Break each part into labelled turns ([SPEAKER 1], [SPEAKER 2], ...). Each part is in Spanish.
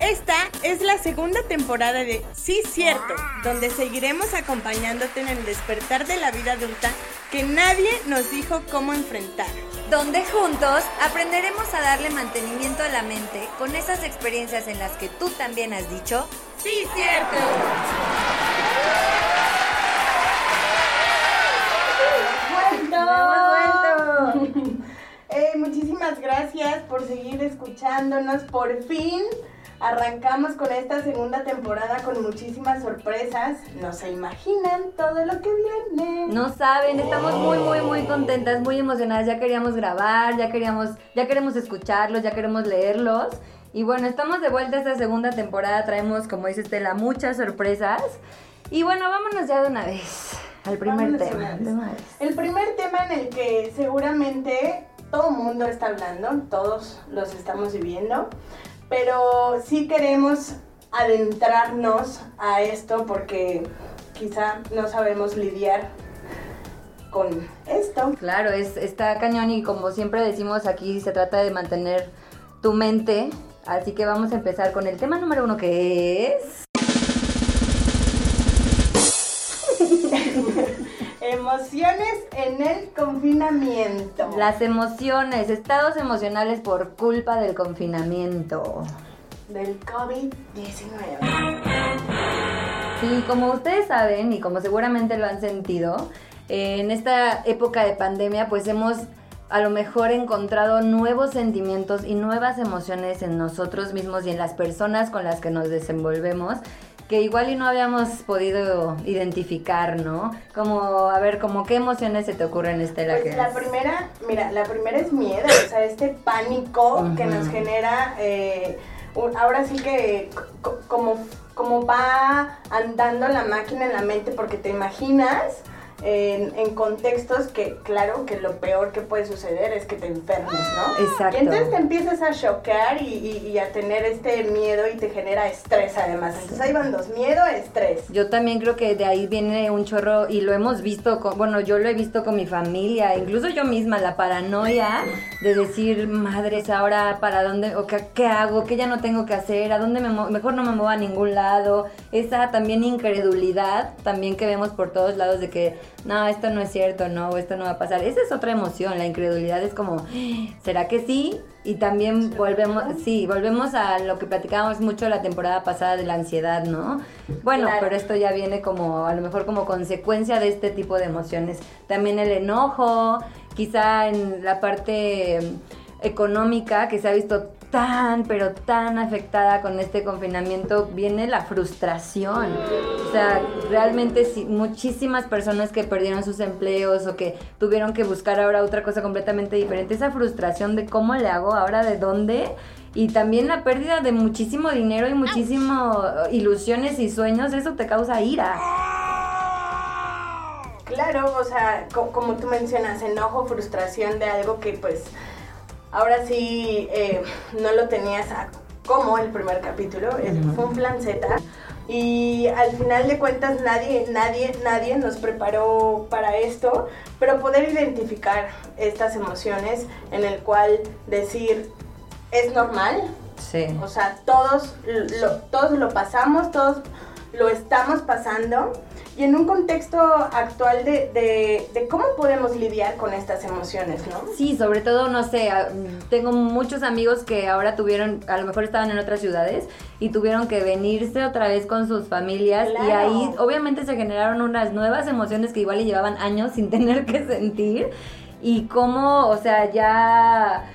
[SPEAKER 1] Esta es la segunda temporada de Sí Cierto, donde seguiremos acompañándote en el despertar de la vida adulta que nadie nos dijo cómo enfrentar.
[SPEAKER 2] Donde juntos aprenderemos a darle mantenimiento a la mente con esas experiencias en las que tú también has dicho
[SPEAKER 1] Sí Cierto. Eh, muchísimas gracias por seguir escuchándonos. Por fin arrancamos con esta segunda temporada con muchísimas sorpresas. No se imaginan todo lo que viene.
[SPEAKER 3] No saben, estamos muy, muy, muy contentas, muy emocionadas. Ya queríamos grabar, ya queríamos, ya queremos escucharlos, ya queremos leerlos. Y bueno, estamos de vuelta a esta segunda temporada. Traemos, como dice Estela, muchas sorpresas. Y bueno, vámonos ya de una vez al primer tema.
[SPEAKER 1] El primer tema en el que seguramente todo el mundo está hablando, todos los estamos viviendo, pero sí queremos adentrarnos a esto porque quizá no sabemos lidiar con esto.
[SPEAKER 3] Claro, es, está cañón y como siempre decimos aquí se trata de mantener tu mente, así que vamos a empezar con el tema número uno que es...
[SPEAKER 1] Emociones en el confinamiento.
[SPEAKER 3] Las emociones, estados emocionales por culpa del confinamiento.
[SPEAKER 1] Del COVID-19.
[SPEAKER 3] Sí, como ustedes saben y como seguramente lo han sentido, en esta época de pandemia pues hemos a lo mejor encontrado nuevos sentimientos y nuevas emociones en nosotros mismos y en las personas con las que nos desenvolvemos que igual y no habíamos podido identificar, ¿no? Como, a ver, como qué emociones se te ocurren, Estela.
[SPEAKER 1] Pues la primera, mira, la primera es miedo, o sea, este pánico que nos genera, eh, ahora sí que como, como va andando la máquina en la mente porque te imaginas en, contextos que, claro, que lo peor que puede suceder es que te enfermes, ¿no?
[SPEAKER 3] Exacto.
[SPEAKER 1] Y entonces te empiezas a choquear y, a tener este miedo y te genera estrés además. Entonces ahí van dos, miedo, estrés.
[SPEAKER 3] Yo también creo que de ahí viene un chorro y lo hemos visto, con, bueno, yo lo he visto con mi familia, incluso yo misma, la paranoia de decir, madres, ahora para dónde, o qué, qué hago, qué ya no tengo que hacer, a dónde me mejor no me muevo a ningún lado. Esa también incredulidad, también que vemos por todos lados de que no, esto no es cierto, no, esto no va a pasar. Esa es otra emoción, la incredulidad es como, ¿será que sí? Y también volvemos, sí, volvemos a lo que platicábamos mucho la temporada pasada de la ansiedad, ¿no? Bueno, pero esto ya viene como, a lo mejor como consecuencia de este tipo de emociones. También el enojo, quizá en la parte económica que se ha visto tan, pero tan afectada con este confinamiento, viene la frustración. O sea, realmente sí, muchísimas personas que perdieron sus empleos o que tuvieron que buscar ahora otra cosa completamente diferente, esa frustración de cómo le hago ahora, de dónde. Y también la pérdida de muchísimo dinero y muchísimo ilusiones y sueños, eso te causa ira.
[SPEAKER 1] Claro, o sea, como tú mencionas, enojo, frustración de algo que pues Ahora sí, eh, no lo tenías como el primer capítulo, fue un plan Z. Y al final de cuentas nadie, nadie, nadie nos preparó para esto, pero poder identificar estas emociones en el cual decir es normal.
[SPEAKER 3] Sí.
[SPEAKER 1] O sea, todos lo, todos lo pasamos, todos lo estamos pasando y en un contexto actual de, de, cómo podemos lidiar con estas emociones, ¿no?
[SPEAKER 3] Sí, sobre todo, no sé, ah, tengo muchos amigos que ahora tuvieron, a lo mejor estaban en otras ciudades y tuvieron que venirse otra vez con sus familias y ahí obviamente se generaron unas nuevas emociones que igual llevaban años sin tener que sentir y cómo, o sea, ya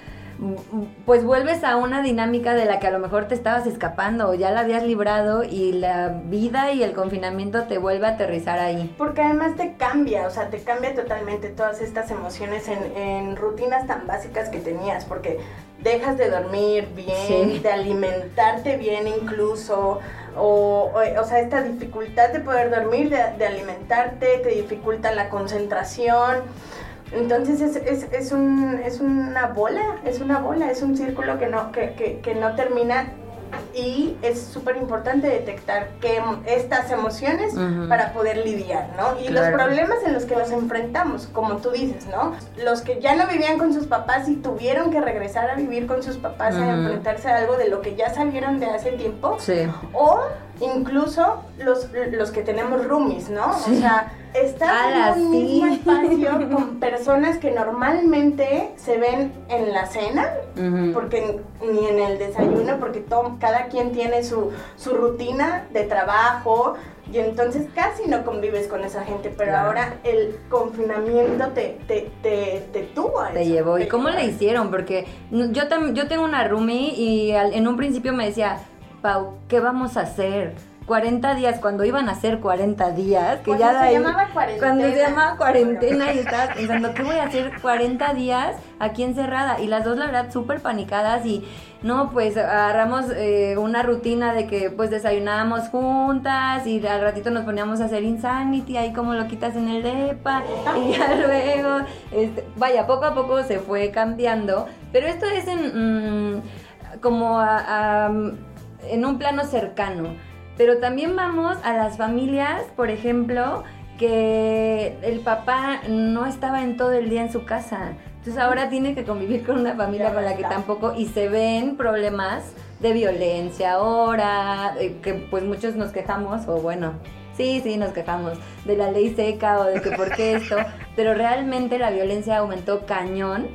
[SPEAKER 3] pues vuelves a una dinámica de la que a lo mejor te estabas escapando o ya la habías librado y la vida y el confinamiento te vuelve a aterrizar ahí.
[SPEAKER 1] Porque además te cambia, o sea, te cambia totalmente todas estas emociones en, rutinas tan básicas que tenías, porque dejas de dormir bien, de alimentarte bien incluso, o, o, sea, esta dificultad de poder dormir, de, de alimentarte, te dificulta la concentración. Entonces es, es, es, un, es una bola, es una bola, es un círculo que no, que, que, que no termina y es súper importante detectar que estas emociones para poder lidiar, ¿no? Y los problemas en los que nos enfrentamos, como tú dices, ¿no? Los que ya no vivían con sus papás y tuvieron que regresar a vivir con sus papás a enfrentarse a algo de lo que ya salieron de hace tiempo.
[SPEAKER 3] Sí.
[SPEAKER 1] O incluso los, los que tenemos roomies, ¿no? O sea, estás en un mismo espacio con personas que normalmente se ven en la cena, porque ni en el desayuno, porque todo, cada quien tiene su, su rutina de trabajo, y entonces casi no convives con esa gente, pero ahora el confinamiento te, te, te, te tuvo a
[SPEAKER 3] Te llevó. ¿Y cómo le hicieron? Porque yo, yo tengo una roomie y en un principio me decía, Pau, ¿qué vamos a hacer? 40 días, cuando iban a ser 40 días, que
[SPEAKER 1] cuando
[SPEAKER 3] ya
[SPEAKER 1] se ahí, llamaba cuarentena.
[SPEAKER 3] Cuando se llamaba cuarentena y estabas pensando, ¿qué voy a hacer 40 días aquí encerrada? Y las dos, la verdad, súper panicadas y no, pues agarramos eh, una rutina de que pues desayunábamos juntas y al ratito nos poníamos a hacer Insanity, ahí como lo quitas en el DEPA y ya luego, este, vaya, poco a poco se fue cambiando, pero esto es en, mm, como a en un plano cercano. Pero también vamos a las familias, por ejemplo, que el papá no estaba en todo el día en su casa. Entonces ahora tiene que convivir con una familia con la que tampoco y se ven problemas de violencia ahora, que pues muchos nos quejamos, o bueno, sí, sí, nos quejamos de la ley seca o de que por qué esto, pero realmente la violencia aumentó cañón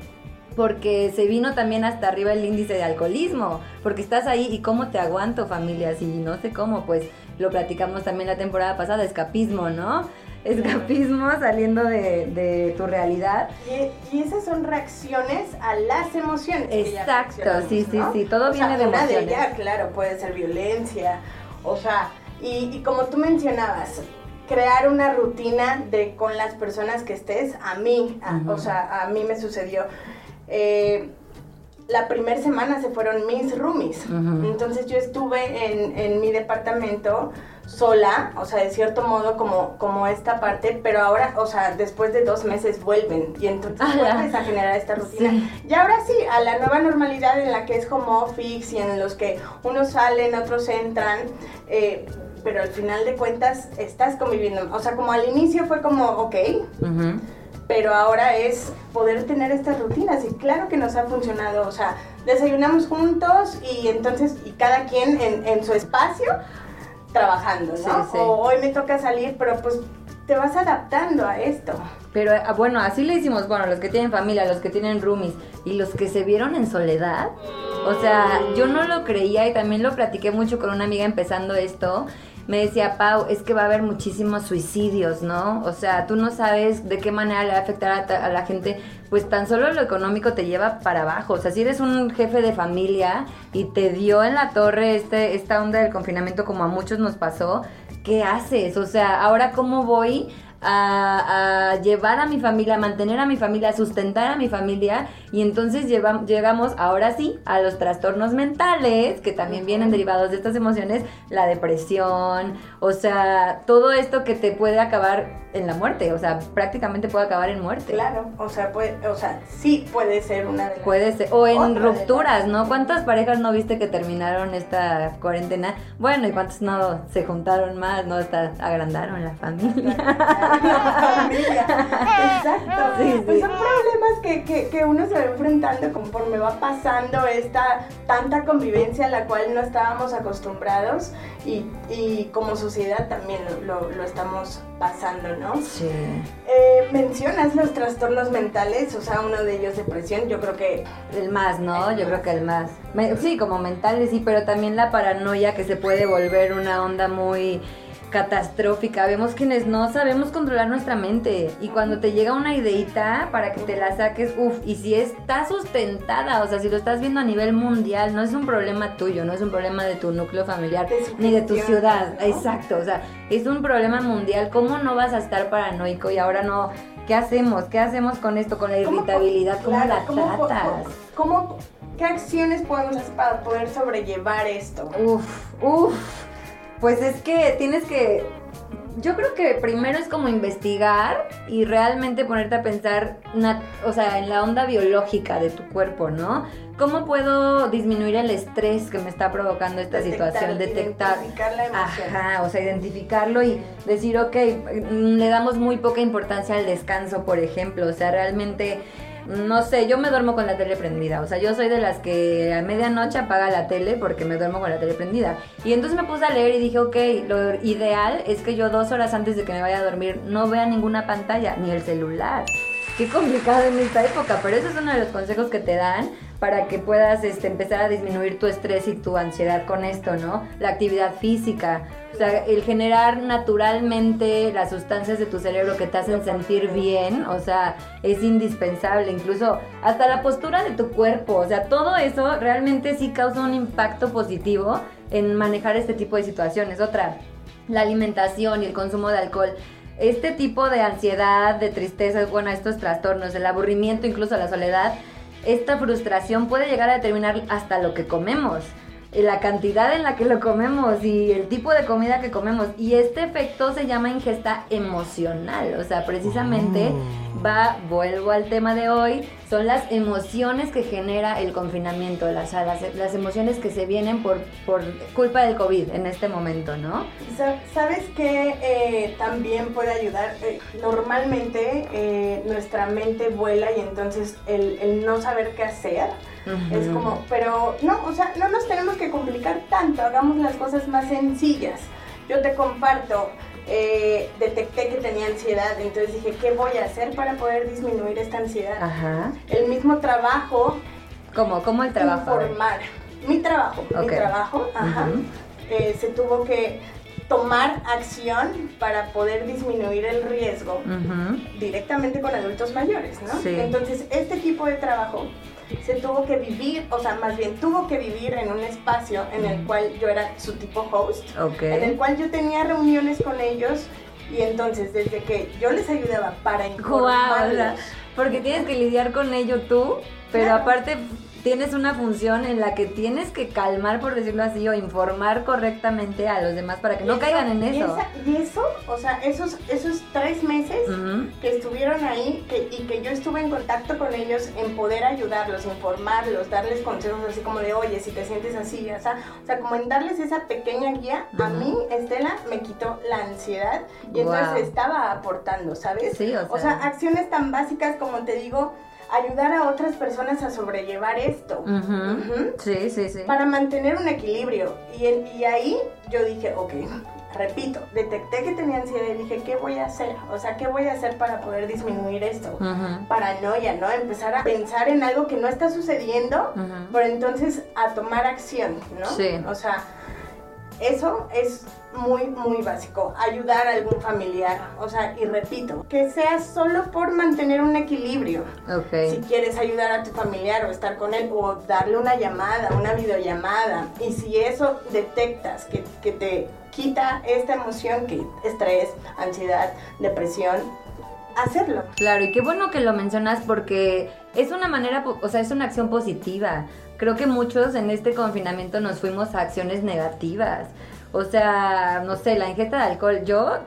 [SPEAKER 3] porque se vino también hasta arriba el índice de alcoholismo, porque estás ahí y cómo te aguanto familia, si no sé cómo, pues lo platicamos también la temporada pasada, escapismo, ¿no? Escapismo saliendo de, tu realidad.
[SPEAKER 1] Y, esas son reacciones a las emociones.
[SPEAKER 3] Exacto, sí, sí, sí, todo viene de emociones.
[SPEAKER 1] de ellas, claro, puede ser violencia, o sea, y, y como tú mencionabas, crear una rutina de con las personas que estés, a mí, o sea, a mí me sucedió eh, la primera semana se fueron mis roomies. Entonces yo estuve en, mi departamento sola, o sea, de cierto modo como, como esta parte, pero ahora, o sea, después de dos meses vuelven y entonces vuelves a generar esta rutina. Y ahora sí, a la nueva normalidad en la que es home office y en los que unos salen, otros entran, eh, pero al final de cuentas estás conviviendo. O sea, como al inicio fue como, ok pero ahora es poder tener estas rutinas y claro que nos ha funcionado, o sea, desayunamos juntos y entonces, y cada quien en, su espacio trabajando, ¿no? O hoy me toca salir, pero pues te vas adaptando a esto.
[SPEAKER 3] Pero ah, bueno, así le hicimos, bueno, los que tienen familia, los que tienen roomies y los que se vieron en soledad. O sea, yo no lo creía y también lo platiqué mucho con una amiga empezando esto me decía, Pau, es que va a haber muchísimos suicidios, ¿no? O sea, tú no sabes de qué manera le va a afectar a, la gente, pues tan solo lo económico te lleva para abajo. O sea, si eres un jefe de familia y te dio en la torre este, esta onda del confinamiento como a muchos nos pasó, ¿qué haces? O sea, ahora cómo voy a, llevar a mi familia, a mantener a mi familia, a sustentar a mi familia. Y entonces llegamos ahora sí a los trastornos mentales, que también vienen derivados de estas emociones, la depresión, o sea, todo esto que te puede acabar en la muerte, o sea, prácticamente puede acabar en muerte.
[SPEAKER 1] Claro, o sea, puede, o sea, sí puede ser una de las
[SPEAKER 3] Puede ser, o en rupturas, ¿no? ¿Cuántas parejas no viste que terminaron esta cuarentena? Bueno, y cuántos no se juntaron más, no hasta agrandaron la familia.
[SPEAKER 1] Familia. Exacto. Sí, pues son problemas que, que, que uno se va enfrentando conforme va pasando esta tanta convivencia a la cual no estábamos acostumbrados y, y como sociedad también lo, lo estamos pasando, ¿no?
[SPEAKER 3] Sí.
[SPEAKER 1] Eh, mencionas los trastornos mentales, o sea, uno de ellos depresión, yo creo que...
[SPEAKER 3] El más, ¿no? yo creo que el más. sí, como mentales, sí, pero también la paranoia que se puede volver una onda muy catastrófica. Vemos quienes no sabemos controlar nuestra mente. Y cuando te llega una ideita para que te la saques, uff, y si está sustentada, o sea, si lo estás viendo a nivel mundial, no es un problema tuyo, no es un problema de tu núcleo familiar, ni de tu ciudad. Exacto, o sea, es un problema mundial. ¿Cómo no vas a estar paranoico y ahora no? ¿Qué hacemos? ¿Qué hacemos con esto, con la irritabilidad? ¿Cómo, la tratas?
[SPEAKER 1] ¿Cómo, ¿Qué acciones podemos hacer para poder sobrellevar esto?
[SPEAKER 3] Uf, uf. Pues es que tienes que yo creo que primero es como investigar y realmente ponerte a pensar, o sea, en la onda biológica de tu cuerpo, ¿no? ¿Cómo puedo disminuir el estrés que me está provocando esta situación?
[SPEAKER 1] Detectar. Identificar la emoción.
[SPEAKER 3] Ajá, o sea, identificarlo y decir, ok, mm, le damos muy poca importancia al descanso, por ejemplo. O sea, realmente no sé, yo me duermo con la tele prendida. O sea, yo soy de las que a medianoche apaga la tele porque me duermo con la tele prendida. Y entonces me puse a leer y dije, ok, lo ideal es que yo dos horas antes de que me vaya a dormir no vea ninguna pantalla, ni el celular. Qué complicado en esta época, pero ese es uno de los consejos que te dan para que puedas este, empezar a disminuir tu estrés y tu ansiedad con esto, ¿no? La actividad física, o sea, el generar naturalmente las sustancias de tu cerebro que te hacen sentir bien, o sea, es indispensable, incluso hasta la postura de tu cuerpo, o sea, todo eso realmente sí causa un impacto positivo en manejar este tipo de situaciones. Otra, la alimentación y el consumo de alcohol este tipo de ansiedad, de tristeza, bueno, estos trastornos, el aburrimiento, incluso la soledad, esta frustración puede llegar a determinar hasta lo que comemos la cantidad en la que lo comemos y el tipo de comida que comemos. Y este efecto se llama ingesta emocional. O sea, precisamente oh. va, vuelvo al tema de hoy, son las emociones que genera el confinamiento, las, las, emociones que se vienen por, por culpa del COVID en este momento, ¿no?
[SPEAKER 1] ¿Sabes qué eh, también puede ayudar? Eh, normalmente eh, nuestra mente vuela y entonces el, el no saber qué hacer es como, pero no, o sea, no nos tenemos que complicar tanto, hagamos las cosas más sencillas. Yo te comparto, eh, detecté que tenía ansiedad, entonces dije, ¿qué voy a hacer para poder disminuir esta ansiedad? Ajá. El mismo trabajo.
[SPEAKER 3] ¿Cómo? ¿Cómo el trabajo?
[SPEAKER 1] Informar. Mi trabajo, mi trabajo, ajá, eh, se tuvo que tomar acción para poder disminuir el riesgo directamente con adultos mayores, ¿no? Sí. Entonces, este tipo de trabajo se tuvo que vivir, o sea, más bien tuvo que vivir en un espacio en el cual yo era su tipo host, en el cual yo tenía reuniones con ellos y entonces desde que yo les ayudaba para informarlos,
[SPEAKER 3] porque tienes que lidiar con ello tú, pero aparte tienes una función en la que tienes que calmar, por decirlo así, o informar correctamente a los demás para que no caigan en eso.
[SPEAKER 1] Y, eso, o sea, esos, esos tres meses que estuvieron ahí y que yo estuve en contacto con ellos en poder ayudarlos, informarlos, darles consejos así como de, oye, si te sientes así, o sea, o sea como en darles esa pequeña guía, a mí, Estela, me quitó la ansiedad y entonces estaba aportando, ¿sabes?
[SPEAKER 3] Sí, o sea.
[SPEAKER 1] o sea, acciones tan básicas como te digo, ayudar a otras personas a sobrellevar esto.
[SPEAKER 3] Sí, sí, sí.
[SPEAKER 1] Para mantener un equilibrio. Y, y ahí yo dije, ok, repito, detecté que tenía ansiedad y dije, ¿qué voy a hacer? O sea, ¿qué voy a hacer para poder disminuir esto? Paranoia, ¿no? Empezar a pensar en algo que no está sucediendo, pero entonces a tomar acción, ¿no? Sí. O sea, eso es muy, muy básico. Ayudar a algún familiar. O sea, y repito, que sea solo por mantener un equilibrio.
[SPEAKER 3] Okay.
[SPEAKER 1] Si quieres ayudar a tu familiar o estar con él o darle una llamada, una videollamada. Y si eso detectas que, que te quita esta emoción, que estrés, ansiedad, depresión, hacerlo.
[SPEAKER 3] Claro, y qué bueno que lo mencionas porque es una manera, o sea, es una acción positiva creo que muchos en este confinamiento nos fuimos a acciones negativas. O sea, no sé, la ingesta de alcohol, yo,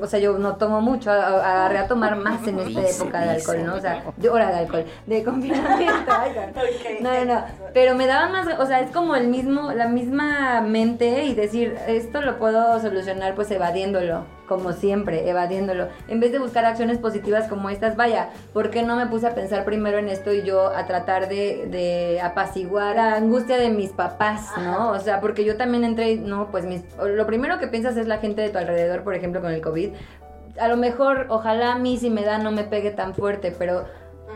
[SPEAKER 3] o sea, yo no tomo mucho, agarré a tomar más en esta época de alcohol, ¿no? O sea, de hora de alcohol, de confinamiento. no, no, no, pero me daba más, o sea, es como el mismo, la misma mente y decir, esto lo puedo solucionar pues evadiéndolo como siempre, evadiéndolo. En vez de buscar acciones positivas como estas, vaya, ¿por qué no me puse a pensar primero en esto y yo a tratar de, apaciguar la angustia de mis papás, ¿no? O sea, porque yo también entré, no, pues mis, lo primero que piensas es la gente de tu alrededor, por ejemplo, con el COVID. A lo mejor, ojalá a mí si me da no me pegue tan fuerte, pero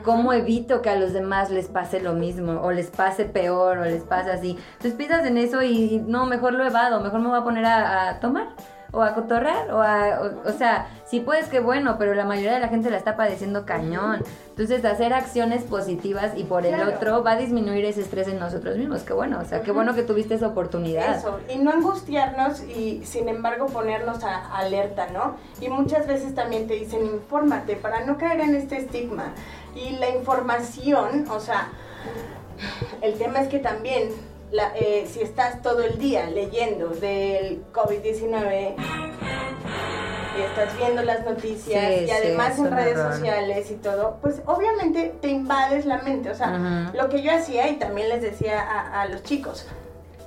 [SPEAKER 3] ¿cómo evito que a los demás les pase lo mismo? O les pase peor, o les pase así. Entonces piensas en eso y, no, mejor lo evado, mejor me voy a poner a tomar o a cotorrear, o a, o, sea, si puedes, que bueno, pero la mayoría de la gente la está padeciendo cañón. Entonces, hacer acciones positivas y por el otro va a disminuir ese estrés en nosotros mismos. Qué bueno, o sea, qué bueno que tuviste esa oportunidad.
[SPEAKER 1] Eso, y no angustiarnos y sin embargo ponernos a alerta, ¿no? Y muchas veces también te dicen, infórmate para no caer en este estigma. Y la información, o sea, el tema es que también eh, si estás todo el día leyendo del COVID-19, y estás viendo las noticias
[SPEAKER 3] Sí,
[SPEAKER 1] y además en redes sociales y todo, pues obviamente te invades la mente. O sea, lo que yo hacía y también les decía a, a los chicos,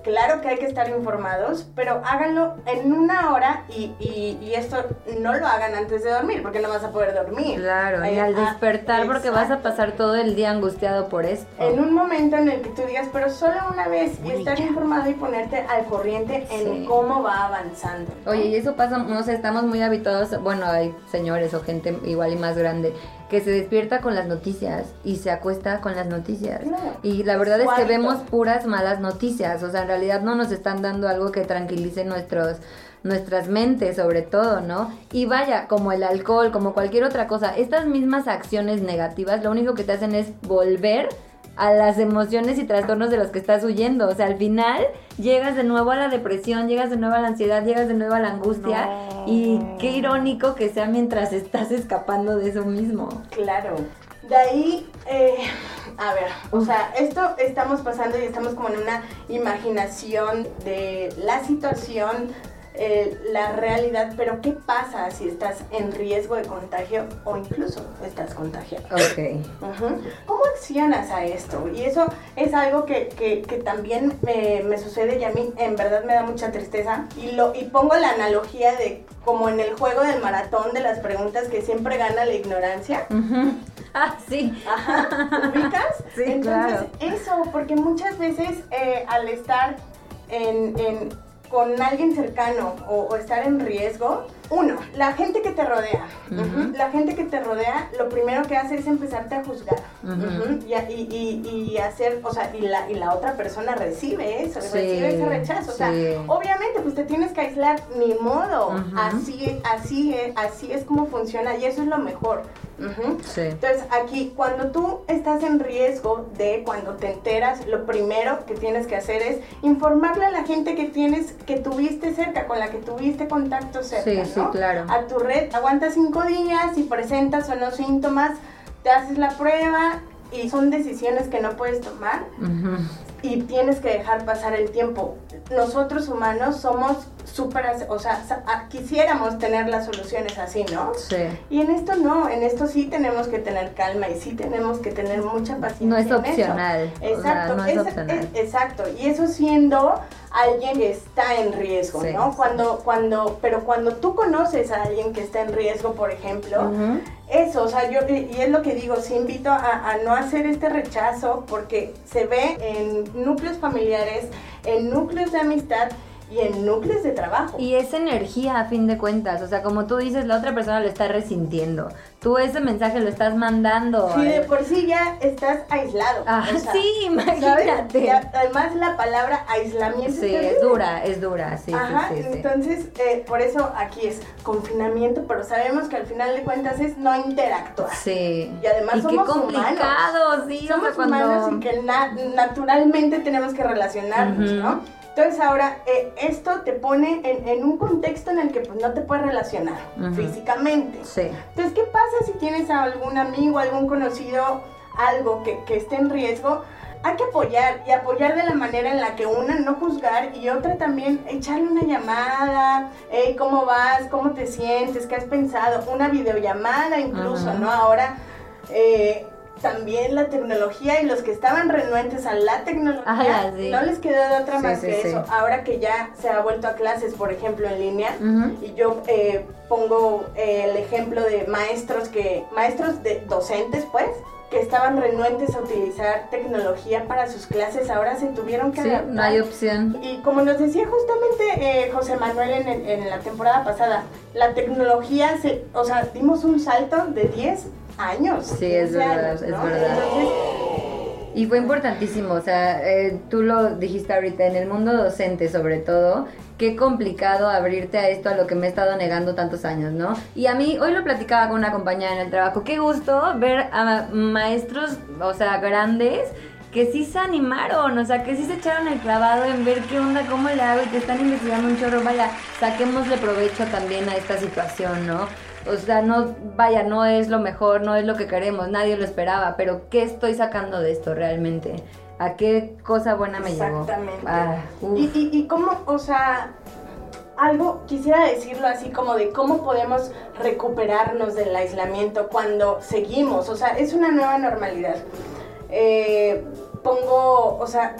[SPEAKER 1] claro que hay que estar informados, pero háganlo en una hora y, y- y esto no lo hagan antes de dormir, porque no vas a poder dormir.
[SPEAKER 3] Claro, y
[SPEAKER 1] Eh,
[SPEAKER 3] al
[SPEAKER 1] ah,
[SPEAKER 3] despertar porque vas a pasar todo el día angustiado por esto.
[SPEAKER 1] En un momento en el que tú digas, pero solo una vez, y estar informado y ponerte al corriente en cómo va avanzando. ¿no?
[SPEAKER 3] Oye, y eso pasa, no sé, estamos muy habituados, bueno, hay señores o gente igual y más grande que se despierta con las noticias y se acuesta con las noticias.
[SPEAKER 1] Claro.
[SPEAKER 3] Y la verdad es que vemos puras malas noticias, o sea, en realidad no nos están dando algo que tranquilice nuestros nuestras mentes sobre todo, ¿no? Y vaya, como el alcohol, como cualquier otra cosa, estas mismas acciones negativas lo único que te hacen es volver a las emociones y trastornos de los que estás huyendo. O sea, al final llegas de nuevo a la depresión, llegas de nuevo a la ansiedad, llegas de nuevo a la angustia. Y qué irónico que sea mientras estás escapando de eso mismo.
[SPEAKER 1] Claro. De ahí, eh, a ver, o sea, esto estamos pasando y estamos como en una imaginación de la situación, eh, la realidad, pero ¿qué pasa si estás en riesgo de contagio o incluso estás contagiado?
[SPEAKER 3] Ok.
[SPEAKER 1] ¿Cómo accionas a esto? Y eso es algo que, que- que también me, me sucede y a mí en verdad me da mucha tristeza. Y, lo, y pongo la analogía de como en el juego del maratón de las preguntas que siempre gana la ignorancia.
[SPEAKER 3] Ah, sí.
[SPEAKER 1] Ajá, ¿ubicas?
[SPEAKER 3] Sí,
[SPEAKER 1] Entonces,
[SPEAKER 3] claro.
[SPEAKER 1] eso, porque muchas veces eh, al estar en, en- con alguien cercano o, estar en riesgo, uno, la gente que te rodea, la gente que te rodea, lo primero que hace es empezarte a juzgar. Y, y- y- y hacer, o sea, y la, y la otra persona recibe eso,
[SPEAKER 3] Sí,
[SPEAKER 1] recibe ese rechazo, o sea, obviamente pues te tienes que aislar, ni modo, así, así, es, así es como funciona y eso es lo mejor.
[SPEAKER 3] Sí.
[SPEAKER 1] Entonces, aquí, cuando tú estás en riesgo de cuando te enteras, lo primero que tienes que hacer es informarle a la gente que tienes, que tuviste cerca, con la que tuviste contacto cerca,
[SPEAKER 3] Sí, sí,
[SPEAKER 1] ¿no?
[SPEAKER 3] claro.
[SPEAKER 1] A tu red, aguantas cinco días y presentas o no síntomas, te haces la prueba y son decisiones que no puedes tomar y tienes que dejar pasar el tiempo. Nosotros humanos somos súper, o sea, quisiéramos tener las soluciones así, ¿no?
[SPEAKER 3] Sí.
[SPEAKER 1] Y en esto no, en esto sí tenemos que tener calma y sí tenemos que tener mucha paciencia.
[SPEAKER 3] No es opcional, o sea,
[SPEAKER 1] Exacto,
[SPEAKER 3] no es
[SPEAKER 1] es-
[SPEAKER 3] opcional.
[SPEAKER 1] es- exacto. Y eso siendo alguien que está en riesgo,
[SPEAKER 3] Sí,
[SPEAKER 1] ¿no? Cuando, cuando, pero cuando tú conoces a alguien que está en riesgo, por ejemplo,
[SPEAKER 3] Ujú.
[SPEAKER 1] Eso, o sea, yo, y es lo que digo, sí invito a, a no hacer este rechazo porque se ve en núcleos familiares, en núcleos de amistad y en núcleos de trabajo.
[SPEAKER 3] Y es energía a fin de cuentas, o sea, como tú dices, la otra persona lo está resintiendo. Tú ese mensaje lo estás mandando.
[SPEAKER 1] Sí, de
[SPEAKER 3] eh.
[SPEAKER 1] por sí ya estás aislado.
[SPEAKER 3] Ah,
[SPEAKER 1] o sea,
[SPEAKER 3] sí, imagínate.
[SPEAKER 1] Y además la palabra aislamiento
[SPEAKER 3] Sí, es dura, es dura, sí,
[SPEAKER 1] Ajá,
[SPEAKER 3] sí, sí,
[SPEAKER 1] entonces eh, por eso aquí es confinamiento, pero sabemos que al final de cuentas es no interactuar.
[SPEAKER 3] Sí.
[SPEAKER 1] Y además
[SPEAKER 3] qué
[SPEAKER 1] somos
[SPEAKER 3] complicado, sí. o sea,
[SPEAKER 1] Somos
[SPEAKER 3] cuando-
[SPEAKER 1] humanos y que na- naturalmente tenemos que relacionarnos,
[SPEAKER 3] Ujú.
[SPEAKER 1] ¿no? Entonces ahora eh, esto te pone en, en un contexto en el que pues no te puedes relacionar físicamente.
[SPEAKER 3] Sí.
[SPEAKER 1] Entonces, ¿qué pasa si tienes a algún amigo, algún conocido, algo que, que esté en riesgo? Hay que apoyar y apoyar de la manera en la que una no juzgar y otra también echarle una llamada, hey, ¿cómo vas? ¿Cómo te sientes? ¿Qué has pensado? Una videollamada incluso. ¿no? Ahora eh, también la tecnología y los que estaban renuentes a la tecnología
[SPEAKER 3] Ah, sí.
[SPEAKER 1] no les quedó de otra
[SPEAKER 3] Sí,
[SPEAKER 1] más
[SPEAKER 3] sí,
[SPEAKER 1] que eso. Ahora que ya se ha vuelto a clases, por ejemplo, en línea, y yo eh, pongo eh, el ejemplo de maestros que, maestros de docentes pues, que estaban renuentes a utilizar tecnología para sus clases, ahora se tuvieron que
[SPEAKER 3] Sí,
[SPEAKER 1] adaptar.
[SPEAKER 3] no hay opción.
[SPEAKER 1] Y como nos decía justamente eh, José Manuel en, el- en la temporada pasada, la tecnología, se, o sea, dimos un salto de 10 años.
[SPEAKER 3] Sí, es
[SPEAKER 1] 15
[SPEAKER 3] verdad,
[SPEAKER 1] años,
[SPEAKER 3] es verdad.
[SPEAKER 1] Entonces,
[SPEAKER 3] Y fue importantísimo, o sea, eh, tú lo dijiste ahorita, en el mundo docente sobre todo, qué complicado abrirte a esto, a lo que me he estado negando tantos años, ¿no? Y a mí, hoy lo platicaba con una compañera en el trabajo, qué gusto ver a maestros, o sea, grandes, que sí se animaron, o sea, que sí se echaron el clavado en ver qué onda, cómo le hago y que están investigando un chorro, vaya, saquémosle provecho también a esta situación, ¿no? O sea, no, vaya, no es lo mejor, no es lo que queremos, nadie lo esperaba, pero ¿qué estoy sacando de esto realmente? ¿A qué cosa buena me llevó?
[SPEAKER 1] Exactamente.
[SPEAKER 3] Ah.
[SPEAKER 1] Y, y, y cómo, o sea, algo, quisiera decirlo así como de cómo podemos recuperarnos del aislamiento cuando seguimos, o sea, es una nueva normalidad. Eh, pongo, o sea,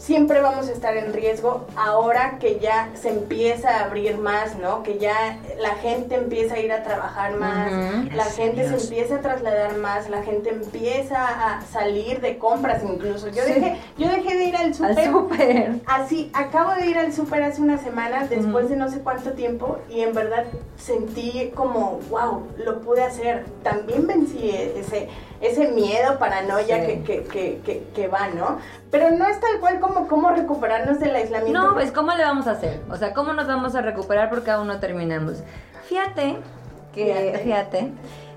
[SPEAKER 1] siempre vamos a estar en riesgo ahora que ya se empieza a abrir más, ¿no? Que ya la gente empieza a ir a trabajar más, la gente se empieza a trasladar más, la gente empieza a salir de compras incluso. Yo dejé yo dejé de ir al súper. Así, acabo de ir al súper hace una semana después de no sé cuánto tiempo y en verdad sentí como, wow, lo pude hacer. También vencí ese ese miedo, paranoia que, que, que, que, va, ¿no? Pero no es tal cual como cómo recuperarnos del aislamiento.
[SPEAKER 3] No, pues ¿cómo le vamos a hacer? O sea, ¿cómo nos vamos a recuperar porque aún no terminamos? Fíjate que, fíjate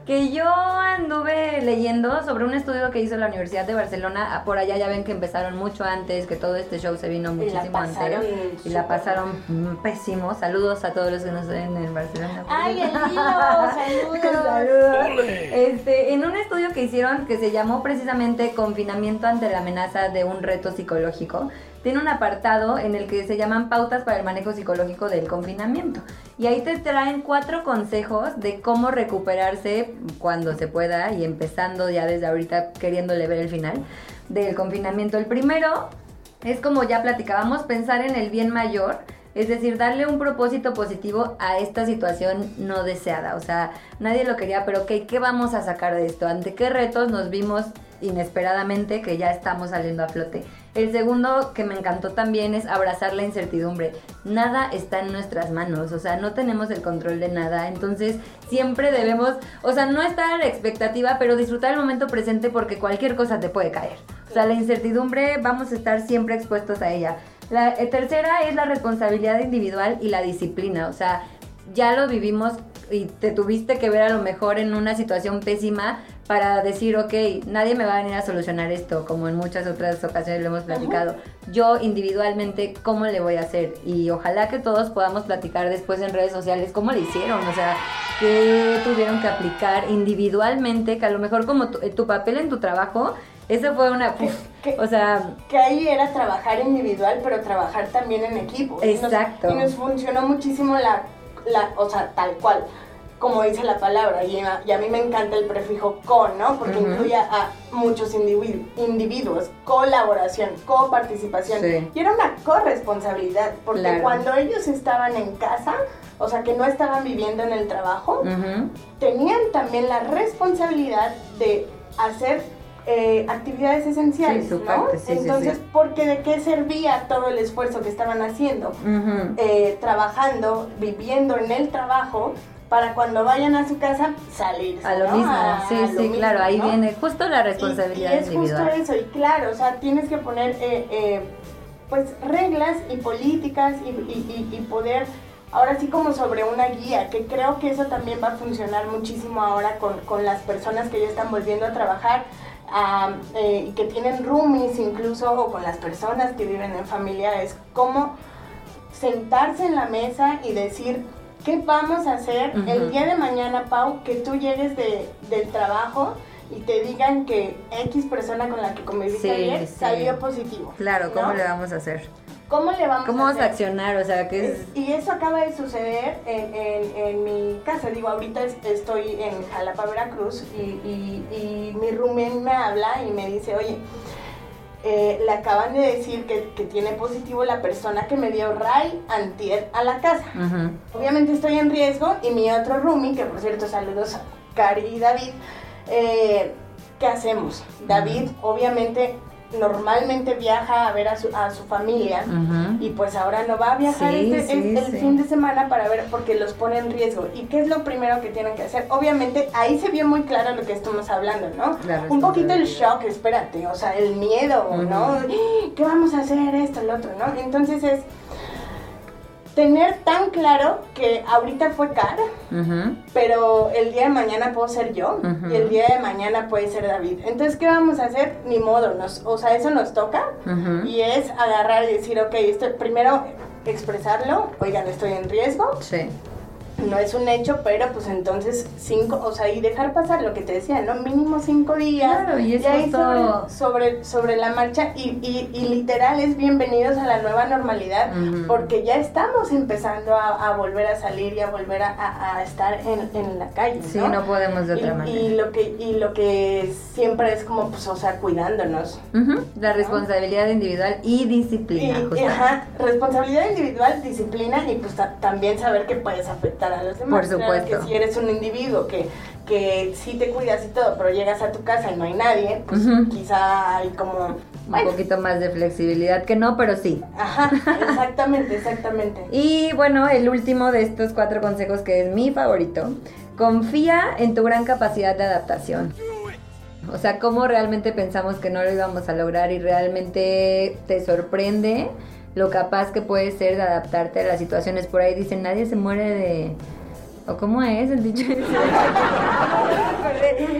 [SPEAKER 3] que yo anduve leyendo sobre un estudio que hizo la Universidad de Barcelona. Por allá ya ven que empezaron mucho antes, que todo este show se vino muchísimo antes. Y la pasaron pésimo. Saludos a todos los que nos ven en Barcelona.
[SPEAKER 1] ¡Ay, el ¡Saludos!
[SPEAKER 3] Saludos. Este, en un estudio que hicieron que se llamó precisamente Confinamiento ante la amenaza de un reto psicológico, tiene un apartado en el que se llaman pautas para el manejo psicológico del confinamiento. Y ahí te traen cuatro consejos de cómo recuperarse cuando se pueda y empezando ya desde ahorita queriéndole ver el final del confinamiento. El primero es como ya platicábamos, pensar en el bien mayor. Es decir, darle un propósito positivo a esta situación no deseada. O sea, nadie lo quería, pero ¿qué vamos a sacar de esto? ¿Ante qué retos nos vimos inesperadamente que ya estamos saliendo a flote? El segundo que me encantó también es abrazar la incertidumbre. Nada está en nuestras manos, o sea, no tenemos el control de nada, entonces siempre debemos, o sea, no estar a la expectativa, pero disfrutar el momento presente porque cualquier cosa te puede caer. O sea, la incertidumbre vamos a estar siempre expuestos a ella. La eh, tercera es la responsabilidad individual y la disciplina, o sea, ya lo vivimos y te tuviste que ver a lo mejor en una situación pésima, para decir, ok, nadie me va a venir a solucionar esto, como en muchas otras ocasiones lo hemos platicado. Yo individualmente, ¿cómo le voy a hacer? Y ojalá que todos podamos platicar después en redes sociales cómo le hicieron, o sea, qué tuvieron que aplicar individualmente, que a lo mejor como tu, tu papel en tu trabajo, eso fue una... o sea...
[SPEAKER 1] Que ahí era trabajar individual, pero trabajar también en equipo.
[SPEAKER 3] Exacto.
[SPEAKER 1] Y nos, funcionó muchísimo la, la, o sea, tal cual como dice la palabra, y a, mí me encanta el prefijo con, ¿no? Porque incluye a muchos individuos, colaboración, coparticipación. Y era una corresponsabilidad, porque cuando ellos estaban en casa, o sea, que no estaban viviendo en el trabajo, tenían también la responsabilidad de hacer eh, actividades esenciales, ¿no? Entonces, porque de qué servía todo el esfuerzo que estaban haciendo, eh, trabajando, viviendo en el trabajo, para cuando vayan a su casa salir.
[SPEAKER 3] A lo mismo, sí, sí, claro, ahí viene justo la responsabilidad
[SPEAKER 1] y, es justo eso, y claro, o sea, tienes que poner eh, eh, pues reglas y políticas y, y, poder, ahora sí como sobre una guía, que creo que eso también va a funcionar muchísimo ahora con, con las personas que ya están volviendo a trabajar. Eh, y que tienen roomies incluso o con las personas que viven en familia es cómo sentarse en la mesa y decir ¿Qué vamos a hacer el día de mañana, Pau, que tú llegues de, del trabajo y te digan que X persona con la que conviviste ayer salió positivo?
[SPEAKER 3] Claro, ¿cómo le vamos a hacer?
[SPEAKER 1] ¿Cómo le vamos
[SPEAKER 3] ¿Cómo
[SPEAKER 1] a
[SPEAKER 3] vamos a accionar? O sea, ¿qué es?
[SPEAKER 1] Y eso acaba de suceder en, en, mi casa. Digo, ahorita estoy en Jalapa, Veracruz, y, y, y mi roommate me habla y me dice, oye, eh, le acaban de decir que, tiene positivo la persona que me dio Ray antier a la casa. Obviamente estoy en riesgo y mi otro roomie, que por cierto saludos a Cari y David, eh, ¿qué hacemos? David obviamente normalmente viaja a ver a su, a su familia y pues ahora no va a viajar este, el fin de semana para ver porque los pone en riesgo. ¿Y qué es lo primero que tienen que hacer? Obviamente ahí se vio muy claro lo que estamos hablando, ¿no? Un poquito el shock, espérate, o sea, el miedo, ¿no? ¿Qué vamos a hacer esto, el otro, ¿no? Entonces es tener tan claro que ahorita fue Car, pero el día de mañana puedo ser yo y el día de mañana puede ser David. Entonces, ¿qué vamos a hacer? Ni modo, nos, o sea, eso nos toca y es agarrar y decir, ok, esto, primero expresarlo, oigan, estoy en riesgo.
[SPEAKER 3] Sí.
[SPEAKER 1] No es un hecho, pero pues entonces cinco, o sea, y dejar pasar lo que te decía, ¿no? Mínimo cinco días.
[SPEAKER 3] Claro, y es
[SPEAKER 1] ahí
[SPEAKER 3] justo-
[SPEAKER 1] sobre, sobre, sobre la marcha y, y, y literal es bienvenidos a la nueva normalidad porque ya estamos empezando a, a volver a salir y a volver a, a- a estar en, en la calle,
[SPEAKER 3] Sí,
[SPEAKER 1] ¿no?
[SPEAKER 3] no podemos de
[SPEAKER 1] y,
[SPEAKER 3] otra manera.
[SPEAKER 1] y lo que y lo que siempre es como pues o sea cuidándonos
[SPEAKER 3] La responsabilidad individual y disciplina,
[SPEAKER 1] ajá, responsabilidad individual disciplina y pues ta- también saber que puedes afectar a los demás
[SPEAKER 3] Por
[SPEAKER 1] Claro
[SPEAKER 3] supuesto.
[SPEAKER 1] que si eres un individuo que que sí te cuidas y todo pero llegas a tu casa y no hay nadie pues quizá hay como
[SPEAKER 3] Un poquito más de flexibilidad que no, pero sí.
[SPEAKER 1] ajá exactamente exactamente
[SPEAKER 3] Y bueno, el último de estos cuatro consejos que es mi favorito, confía en tu gran capacidad de adaptación. O sea, cómo realmente pensamos que no lo íbamos a lograr y realmente te sorprende lo capaz que puedes ser de adaptarte a las situaciones. Por ahí dicen, nadie se muere de... ¿O cómo es el dicho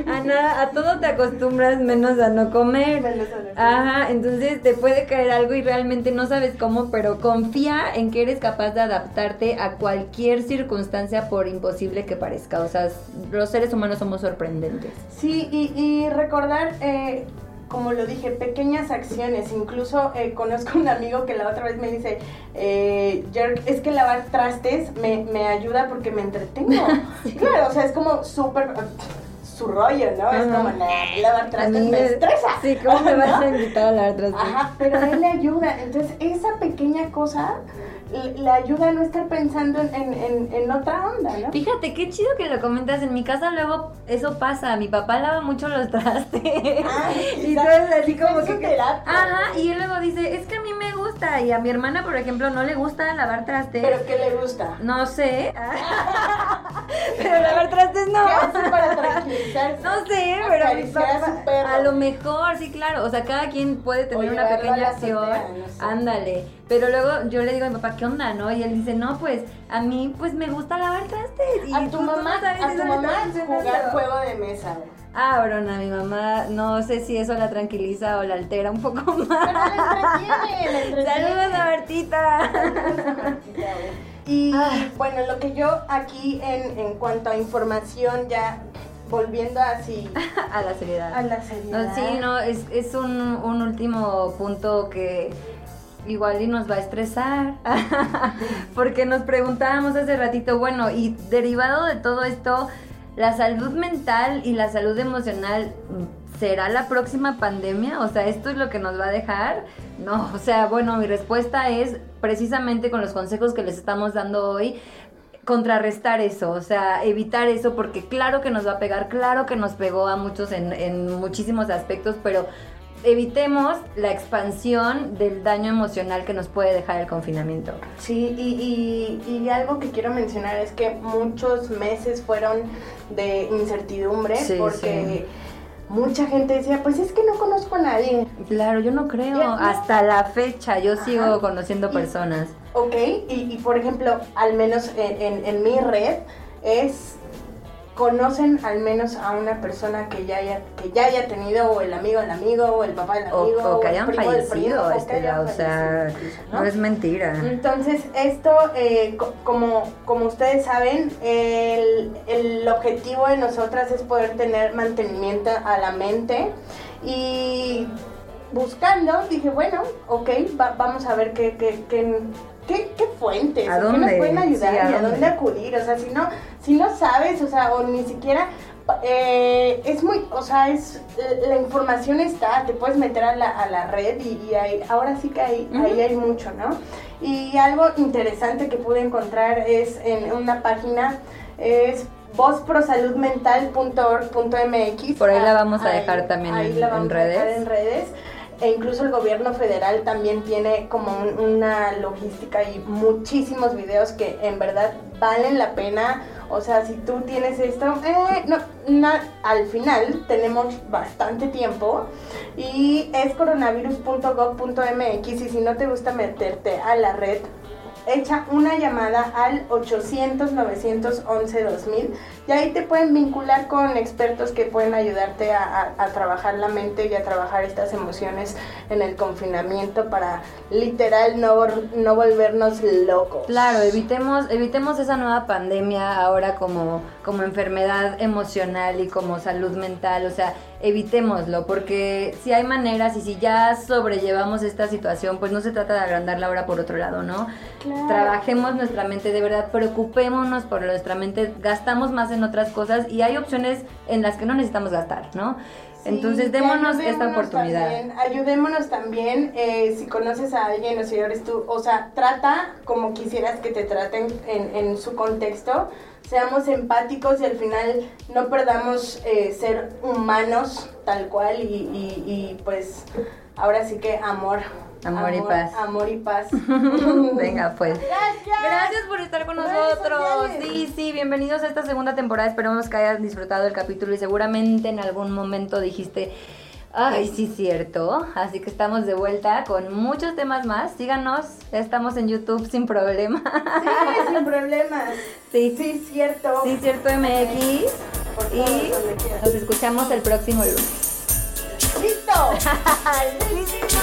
[SPEAKER 3] a, nada, a todo te acostumbras menos a no comer.
[SPEAKER 1] Menos a no comer.
[SPEAKER 3] Ajá, entonces te puede caer algo y realmente no sabes cómo, pero confía en que eres capaz de adaptarte a cualquier circunstancia por imposible que parezca. O sea, los seres humanos somos sorprendentes.
[SPEAKER 1] Sí, y, y recordar, eh, como lo dije, pequeñas acciones. Incluso eh, conozco un amigo que la otra vez me dice, eh, Jerk, es que lavar trastes me, me ayuda porque me entretengo. Claro, o sea, es como súper su rollo, ¿no? Es como, nah, lavar trastes
[SPEAKER 3] mí
[SPEAKER 1] me
[SPEAKER 3] es-
[SPEAKER 1] estresa.
[SPEAKER 3] Sí, ¿cómo me vas a invitar a lavar trastes?
[SPEAKER 1] Ajá, pero a él le ayuda. Entonces, esa pequeña cosa le, ayuda a no estar pensando en, en, en- otra onda, ¿no?
[SPEAKER 3] Fíjate, qué chido que lo comentas. En mi casa luego eso pasa. Mi papá lava mucho los trastes.
[SPEAKER 1] Ay,
[SPEAKER 3] y entonces así como que...
[SPEAKER 1] terapia.
[SPEAKER 3] Ajá, y él luego dice, es que a mí me gusta. Y a mi hermana, por ejemplo, no le gusta lavar trastes.
[SPEAKER 1] Pero ¿qué le gusta?
[SPEAKER 3] No sé. pero lavar trastes no.
[SPEAKER 1] ¿Qué hace para tranquilizarse?
[SPEAKER 3] No sé, pero mi
[SPEAKER 1] a
[SPEAKER 3] papá, a lo mejor, sí, claro. O sea, cada quien puede tener una
[SPEAKER 1] a
[SPEAKER 3] pequeña acción.
[SPEAKER 1] no sé.
[SPEAKER 3] Ándale. Pero luego yo le digo a mi papá, ¿qué onda, no? Y él dice, no, pues a mí pues me gusta lavar trastes. Y
[SPEAKER 1] A tu
[SPEAKER 3] no
[SPEAKER 1] mamá,
[SPEAKER 3] sabes
[SPEAKER 1] a tu mamá jugar juego de mesa. güey.
[SPEAKER 3] Ah, brona, mi mamá, no sé si eso la tranquiliza o la altera un poco
[SPEAKER 1] Pero
[SPEAKER 3] más.
[SPEAKER 1] la entretiene, la entretiene.
[SPEAKER 3] Saludos a Bertita.
[SPEAKER 1] Y
[SPEAKER 3] Ah.
[SPEAKER 1] bueno, lo que yo aquí en, en cuanto a información ya volviendo así
[SPEAKER 3] a la seriedad.
[SPEAKER 1] a la seriedad.
[SPEAKER 3] sí, no, es, es un, un último punto que igual y nos va a estresar. Porque nos preguntábamos hace ratito, bueno, y derivado de todo esto, la salud mental y la salud emocional. ¿Será la próxima pandemia? O sea, ¿esto es lo que nos va a dejar? No, o sea, bueno, mi respuesta es precisamente con los consejos que les estamos dando hoy, contrarrestar eso, o sea, evitar eso, porque claro que nos va a pegar, claro que nos pegó a muchos en, en muchísimos aspectos, pero evitemos la expansión del daño emocional que nos puede dejar el confinamiento.
[SPEAKER 1] Sí, y, y, y algo que quiero mencionar es que muchos meses fueron de incertidumbre
[SPEAKER 3] Sí,
[SPEAKER 1] porque mucha gente decía, pues es que no conozco a nadie.
[SPEAKER 3] Claro, yo no creo,
[SPEAKER 1] no.
[SPEAKER 3] hasta la fecha yo
[SPEAKER 1] Ajá.
[SPEAKER 3] sigo conociendo
[SPEAKER 1] Y-
[SPEAKER 3] personas.
[SPEAKER 1] Ok, y, y por ejemplo, al menos en, en- en mi red es conocen al menos a una persona que ya haya, que ya haya tenido o el amigo del amigo o el papá del
[SPEAKER 3] O,
[SPEAKER 1] amigo
[SPEAKER 3] o que
[SPEAKER 1] el
[SPEAKER 3] hayan
[SPEAKER 1] primo del primo,
[SPEAKER 3] fallecido,
[SPEAKER 1] o que
[SPEAKER 3] este,
[SPEAKER 1] hayan
[SPEAKER 3] o sea,
[SPEAKER 1] fallecido
[SPEAKER 3] no es mentira.
[SPEAKER 1] Entonces, esto, eh, co- como, como ustedes saben, el, el objetivo de nosotras es poder tener mantenimiento a la mente y buscando, dije, bueno, ok, va- vamos a ver qué, qué, qué, qué- qué fuentes,
[SPEAKER 3] ¿A
[SPEAKER 1] o qué nos
[SPEAKER 3] dónde?
[SPEAKER 1] pueden ayudar
[SPEAKER 3] Sí,
[SPEAKER 1] y
[SPEAKER 3] ¿a
[SPEAKER 1] a
[SPEAKER 3] dónde?
[SPEAKER 1] dónde acudir, o sea, si no, si no sabes, o sea, o ni siquiera... eh, es muy, o sea, es la información está, te puedes meter a la, a la red y, y ahí, ahora sí que ahí,
[SPEAKER 3] Ujú.
[SPEAKER 1] ahí hay mucho, ¿no? Y algo interesante que pude encontrar es en una página, es vozprosaludmental.org.mx.
[SPEAKER 3] Por ahí la vamos a
[SPEAKER 1] Ahí-
[SPEAKER 3] dejar también
[SPEAKER 1] ahí
[SPEAKER 3] en-
[SPEAKER 1] la
[SPEAKER 3] en
[SPEAKER 1] vamos a dejar en redes. E incluso el gobierno federal también tiene como un- una logística y muchísimos videos que en verdad valen la pena. O sea, si tú tienes esto, eh, al final tenemos bastante tiempo y es coronavirus.gov.mx y si no te gusta meterte a la red, echa una llamada al 800-911-2000 y ahí te pueden vincular con expertos que pueden ayudarte a, trabajar la mente y a trabajar estas emociones en el confinamiento para literal no, no volvernos locos.
[SPEAKER 3] Claro, evitemos, evitemos esa nueva pandemia ahora como, como enfermedad emocional y como salud mental, o sea, evitémoslo, porque si hay maneras y si ya sobrellevamos esta situación, pues no se trata de agrandarla ahora por otro lado, ¿no? Trabajemos nuestra mente, de verdad, preocupémonos por nuestra mente, gastamos más en otras cosas y hay opciones en las que no necesitamos gastar, ¿no? Entonces démonos esta oportunidad.
[SPEAKER 1] ayudémonos también, eh, si conoces a alguien o si eres tú, o sea, trata como quisieras que te traten en, en su contexto, seamos empáticos y al final no perdamos eh, ser humanos tal cual y, y, pues ahora sí que amor.
[SPEAKER 3] Amor, y paz.
[SPEAKER 1] Amor y paz.
[SPEAKER 3] Venga, pues. Gracias. Gracias por estar con nosotros. Sí, sí, bienvenidos a esta segunda temporada. Esperamos que hayan disfrutado el capítulo y seguramente en algún momento dijiste, Ay, sí, cierto. Así que estamos de vuelta con muchos temas más. Síganos, estamos en YouTube sin problema.
[SPEAKER 1] Sí, sin problemas.
[SPEAKER 3] Sí,
[SPEAKER 1] sí, cierto.
[SPEAKER 3] Sí, cierto MX. y nos escuchamos el próximo lunes.
[SPEAKER 1] ¡Listo!
[SPEAKER 3] ¡Listo!